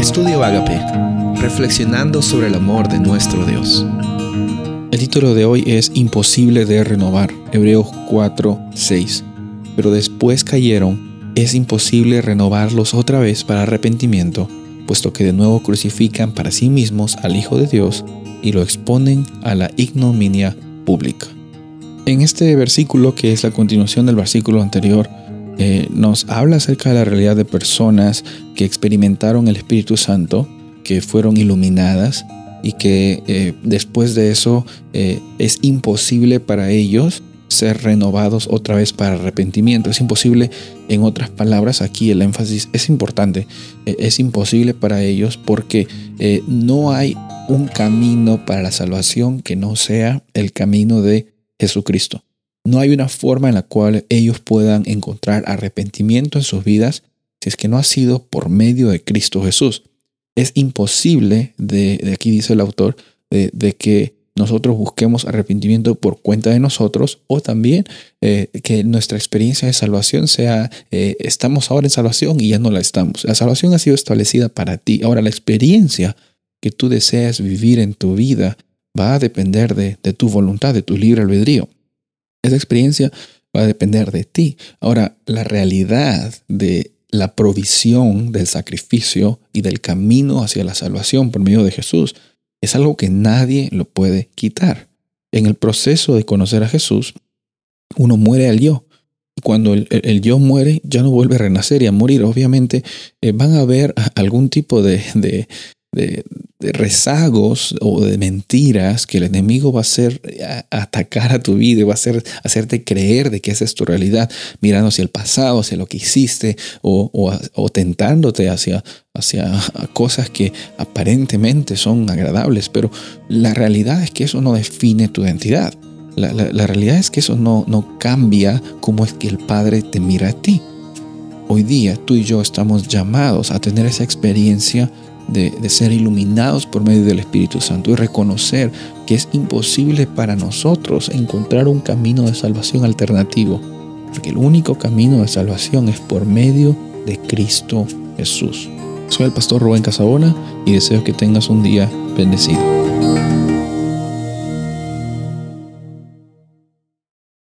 Estudio Agape, reflexionando sobre el amor de nuestro Dios. El título de hoy es Imposible de renovar, Hebreos 4, 6. Pero después cayeron, es imposible renovarlos otra vez para arrepentimiento, puesto que de nuevo crucifican para sí mismos al Hijo de Dios y lo exponen a la ignominia pública. En este versículo, que es la continuación del versículo anterior, eh, nos habla acerca de la realidad de personas que experimentaron el Espíritu Santo, que fueron iluminadas y que eh, después de eso eh, es imposible para ellos ser renovados otra vez para arrepentimiento. Es imposible, en otras palabras, aquí el énfasis es importante, es imposible para ellos porque no hay un camino para la salvación que no sea el camino de Jesucristo. No hay una forma en la cual ellos puedan encontrar arrepentimiento en sus vidas si es que no ha sido por medio de Cristo Jesús. Es imposible, de, aquí dice el autor, de, que nosotros busquemos arrepentimiento por cuenta de nosotros o también eh, que nuestra experiencia de salvación sea, eh, estamos ahora en salvación y ya no la estamos. La salvación ha sido establecida para ti. Ahora la experiencia que tú deseas vivir en tu vida va a depender de, de tu voluntad, de tu libre albedrío. Esa experiencia va a depender de ti. Ahora, la realidad de la provisión del sacrificio y del camino hacia la salvación por medio de Jesús es algo que nadie lo puede quitar. En el proceso de conocer a Jesús, uno muere al yo. Y cuando el, yo muere, ya no vuelve a renacer y a morir. Obviamente eh, van a haber algún tipo de, de, rezagos o de mentiras que el enemigo va a hacer atacar a tu vida y va a hacer, hacerte creer de que esa es tu realidad, mirando hacia el pasado, hacia lo que hiciste o, o, tentándote hacia, hacia cosas que aparentemente son agradables, pero la realidad es que eso no define tu identidad. La, la, realidad es que eso no, no cambia cómo es que el Padre te mira a ti. Hoy día tú y yo estamos llamados a tener esa experiencia de, ser iluminados por medio del Espíritu Santo y reconocer que es imposible para nosotros encontrar un camino de salvación alternativo, porque el único camino de salvación es por medio de Cristo Jesús. Soy el pastor Rubén Casabona y deseo que tengas un día bendecido.